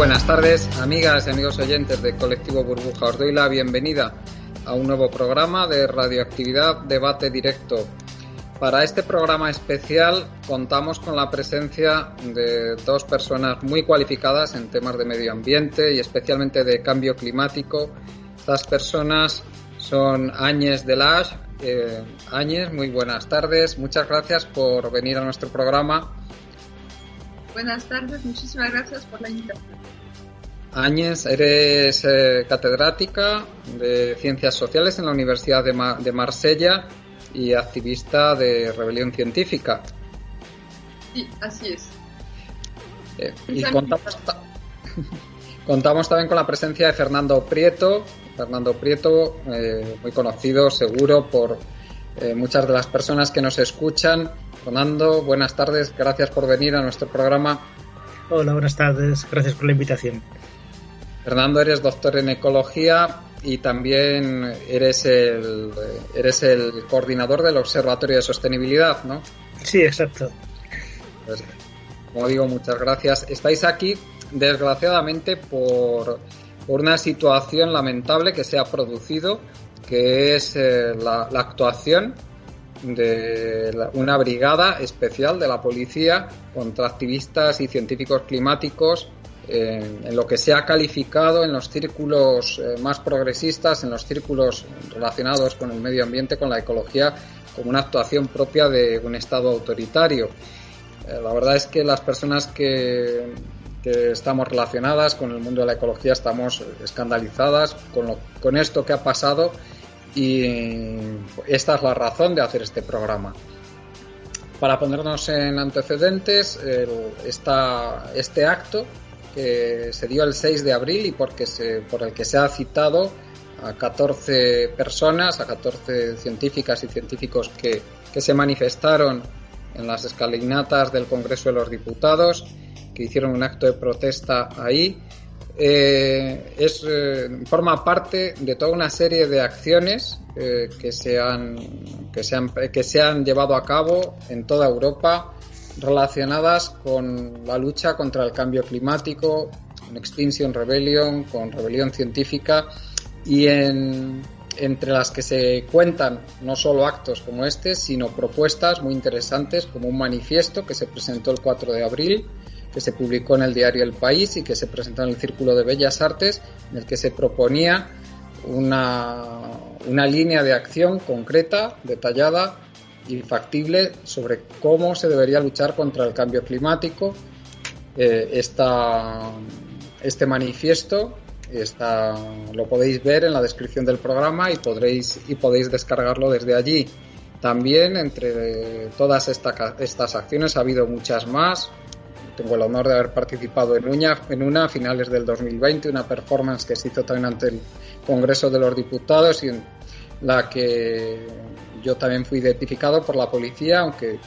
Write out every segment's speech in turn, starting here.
Buenas tardes, amigas y amigos oyentes de Colectivo Burbuja. Os doy la bienvenida a un nuevo programa de radioactividad debate directo. Para este programa especial contamos con la presencia de dos personas muy cualificadas en temas de medio ambiente y especialmente de cambio climático. Estas personas son Áñez Delash. Eh, Áñez, muy buenas tardes. Muchas gracias por venir a nuestro programa. Buenas tardes, muchísimas gracias por la invitación. Áñez, eres eh, catedrática de Ciencias Sociales en la Universidad de, Ma de, Marsella y activista de Rebelión Científica. Sí, así es. Eh, y contamos, contamos, también con la presencia de Fernando Prieto. Fernando Prieto, eh, muy conocido seguro por muchas de las personas que nos escuchan. Fernando, buenas tardes, gracias por venir a nuestro programa. Hola, buenas tardes, gracias por la invitación. Fernando, eres doctor en ecología y también eres el, eres el coordinador del Observatorio de Sostenibilidad, ¿no? Sí, exacto. Pues, como digo, muchas gracias. Estáis aquí, desgraciadamente, por, por una situación lamentable que se ha producido, que es eh, la, la actuación de una brigada especial de la policía contra activistas y científicos climáticos en, en, lo que se ha calificado en los círculos eh, más progresistas, en los círculos relacionados con el medio ambiente, con la ecología, como una actuación propia de un Estado autoritario. Eh, la verdad es que las personas que, que, estamos relacionadas con el mundo de la ecología estamos escandalizadas con, lo, con esto que ha pasado y esta es la razón de hacer este programa. Para ponernos en antecedentes, esta, este acto que se dio el 6 de abril y porque se, por el que se ha citado a 14 personas, a 14 científicas y científicos que, que se manifestaron en las escalinatas del Congreso de los Diputados, que hicieron un acto de protesta ahí eh, es, eh, forma parte de toda una serie de acciones eh, que, se han, que, se han, que se han llevado a cabo en toda Europa relacionadas con la lucha contra el cambio climático, con Extinction Rebellion, con rebelión científica y en, entre las que se cuentan no solo actos como este, sino propuestas muy interesantes como un manifiesto que se presentó el 4 de abril que se publicó en el diario El País y que se presentó en el Círculo de Bellas Artes, en el que se proponía una, una línea de acción concreta, detallada y factible sobre cómo se debería luchar contra el cambio climático. Eh, esta, este manifiesto está, lo podéis ver en la descripción del programa y, podréis, y podéis descargarlo desde allí. También entre todas esta, estas acciones ha habido muchas más, tengo el honor de haber participado en una, en una a finales del 2020, una performance que se hizo también ante el Congreso de los Diputados y en la que yo también fui identificado por la policía, aunque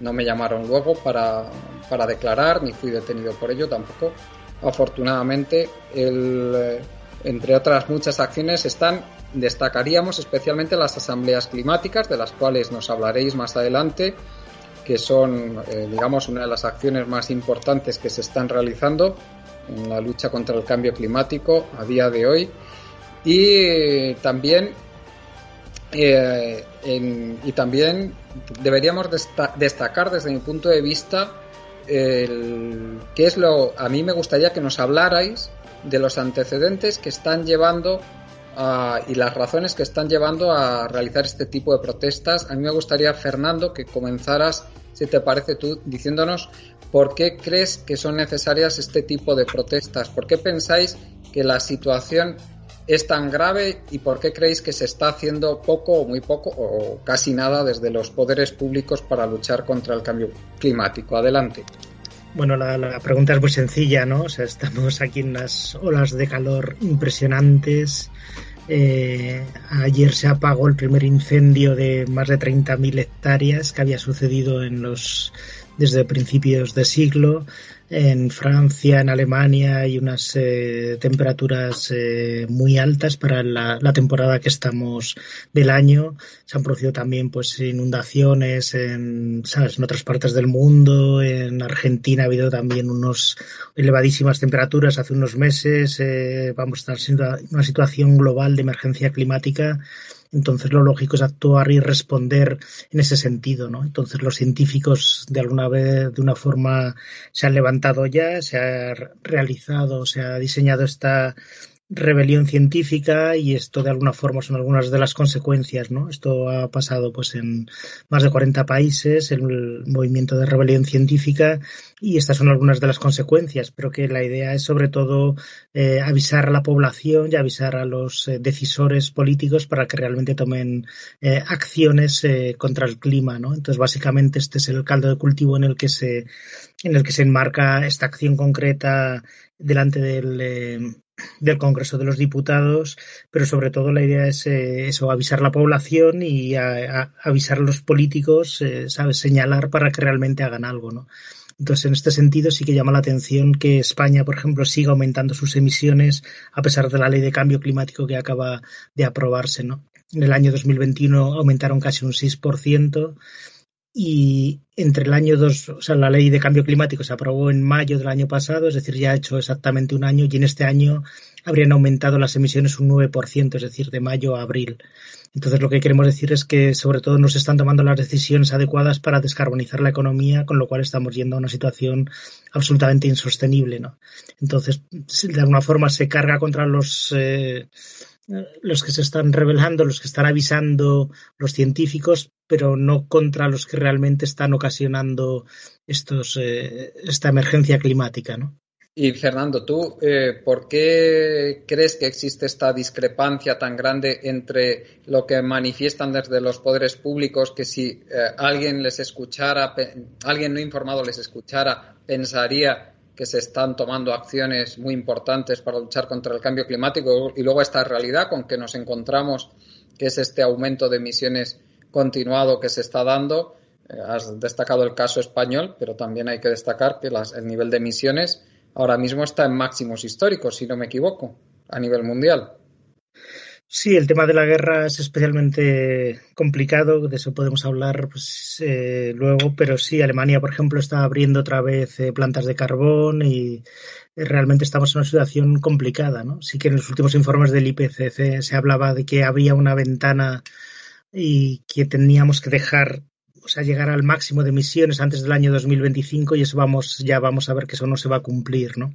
no me llamaron luego para, para declarar, ni fui detenido por ello tampoco. Afortunadamente, el, entre otras muchas acciones están, destacaríamos especialmente las asambleas climáticas, de las cuales nos hablaréis más adelante, que son, eh, digamos, una de las acciones más importantes que se están realizando en la lucha contra el cambio climático a día de hoy. Y también Eh, y también deberíamos destacar desde mi punto de vista el, es lo a mí me gustaría que nos hablarais de los antecedentes que están llevando y las razones que están llevando a realizar este tipo de protestas. A mí me gustaría, Fernando, que comenzaras, si te parece tú, diciéndonos por qué crees que son necesarias este tipo de protestas, por qué pensáis que la situación es tan grave y por qué creéis que se está haciendo poco o muy poco o casi nada desde los poderes públicos para luchar contra el cambio climático. Adelante. Bueno, la, pregunta es muy sencilla, ¿no? O sea, estamos aquí en unas olas de calor impresionantes. Eh, ayer se apagó el primer incendio de más de 30.000 hectáreas que había sucedido en los desde principios de siglo. En Francia, en Alemania hay unas eh, temperaturas eh, muy altas para la, temporada que estamos del año. Se han producido también pues inundaciones en, ¿sabes? en otras partes del mundo. En Argentina ha habido también unos elevadísimas temperaturas hace unos meses. Eh, vamos a estar en una situación global de emergencia climática entonces lo lógico es actuar y responder en ese sentido, ¿no? Entonces los científicos de alguna vez, de una forma, se han levantado ya, se ha realizado, se ha diseñado esta rebelión científica y esto de alguna forma son algunas de las consecuencias, ¿no? Esto ha pasado pues en más de 40 países, el movimiento de rebelión científica y estas son algunas de las consecuencias, pero que la idea es sobre todo eh, avisar a la población y avisar a los eh, decisores políticos para que realmente tomen eh, acciones contra el clima, ¿no? Entonces básicamente este es el caldo de cultivo en el que se en el que se enmarca esta acción concreta delante del del Congreso de los Diputados, pero sobre todo la idea es eh, eso, avisar a la población y avisar a los políticos, eh. Señalar para que realmente hagan algo, ¿no? Entonces, en este sentido, sí que llama la atención que España, por ejemplo, siga aumentando sus emisiones a pesar de la ley de cambio climático que acaba de aprobarse, ¿no? En el año 2021 aumentaron casi un 6% y entre el año 2, o sea, la ley de cambio climático se aprobó en mayo del año pasado, es decir, ya ha hecho exactamente un año y en este año habrían aumentado las emisiones un 9%, es decir, de mayo a abril. Entonces, lo que queremos decir es que, sobre todo, no se están tomando las decisiones adecuadas para descarbonizar la economía, con lo cual estamos yendo a una situación absolutamente insostenible, ¿no? Entonces, de alguna forma se carga contra los eh, los que se están revelando, los que están avisando los científicos, pero no contra los que realmente están ocasionando estos, eh, esta emergencia climática, ¿no? Y Fernando, ¿tú eh, por qué crees que existe esta discrepancia tan grande entre lo que manifiestan desde los poderes públicos, que si eh, alguien les escuchara, alguien no informado les escuchara, pensaría que se están tomando acciones muy importantes para luchar contra el cambio climático y luego esta realidad con que nos encontramos, que es este aumento de emisiones continuado que se está dando. Eh, has destacado el caso español, pero también hay que destacar que el nivel de emisiones ahora mismo está en máximos históricos, si no me equivoco, a nivel mundial. Sí, el tema de la guerra es especialmente complicado, de eso podemos hablar pues, eh, luego, pero sí, Alemania, por ejemplo, está abriendo otra vez eh, plantas de carbón y eh, realmente estamos en una situación complicada, ¿no? Sí que en los últimos informes del IPCC se hablaba de que había una ventana y que teníamos que dejar o sea, llegar al máximo de emisiones antes del año 2025 y eso vamos, ya vamos a ver que eso no se va a cumplir, ¿no?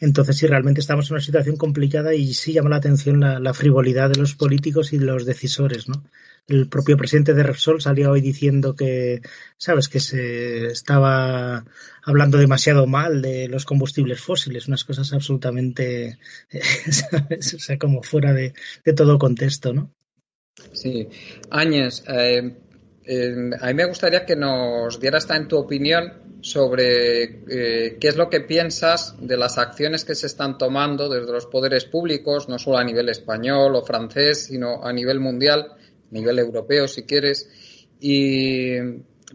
Entonces, sí, realmente estamos en una situación complicada y sí llama la atención la, frivolidad de los políticos y de los decisores, ¿no? El propio presidente de Repsol salió hoy diciendo que, sabes, que se estaba hablando demasiado mal de los combustibles fósiles, unas cosas absolutamente, ¿sabes? O sea, como fuera de, todo contexto, ¿no? Sí. Áñez, eh, a mí me gustaría que nos dieras en tu opinión sobre eh, qué es lo que piensas de las acciones que se están tomando desde los poderes públicos, no solo a nivel español o francés, sino a nivel mundial, a nivel europeo, si quieres, y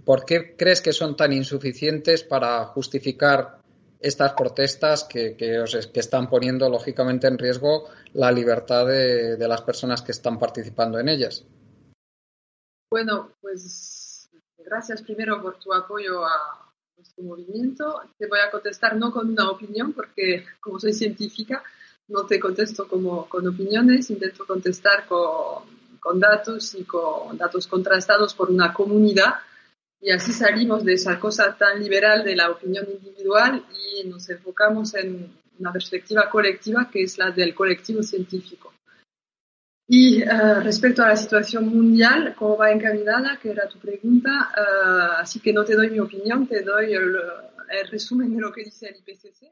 por qué crees que son tan insuficientes para justificar estas protestas que, que, están poniendo lógicamente en riesgo la libertad de las personas que están participando en ellas. Bueno, pues gracias primero por tu apoyo a nuestro movimiento. Te voy a contestar no con una opinión, porque como soy científica, no te contesto como con opiniones, intento contestar con, con datos y con datos contrastados por una comunidad y así salimos de esa cosa tan liberal de la opinión individual y nos enfocamos en una perspectiva colectiva que es la del colectivo científico. Y uh, respecto a la situación mundial, cómo va encaminada, que era tu pregunta, uh, así que no te doy mi opinión, te doy el, el resumen de lo que dice el IPCC.